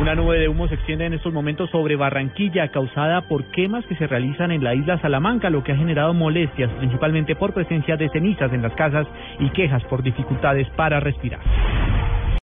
Una nube de humo se extiende en estos momentos sobre Barranquilla, causada por quemas que se realizan en la isla Salamanca, lo que ha generado molestias, principalmente por presencia de cenizas en las casas y quejas por dificultades para respirar.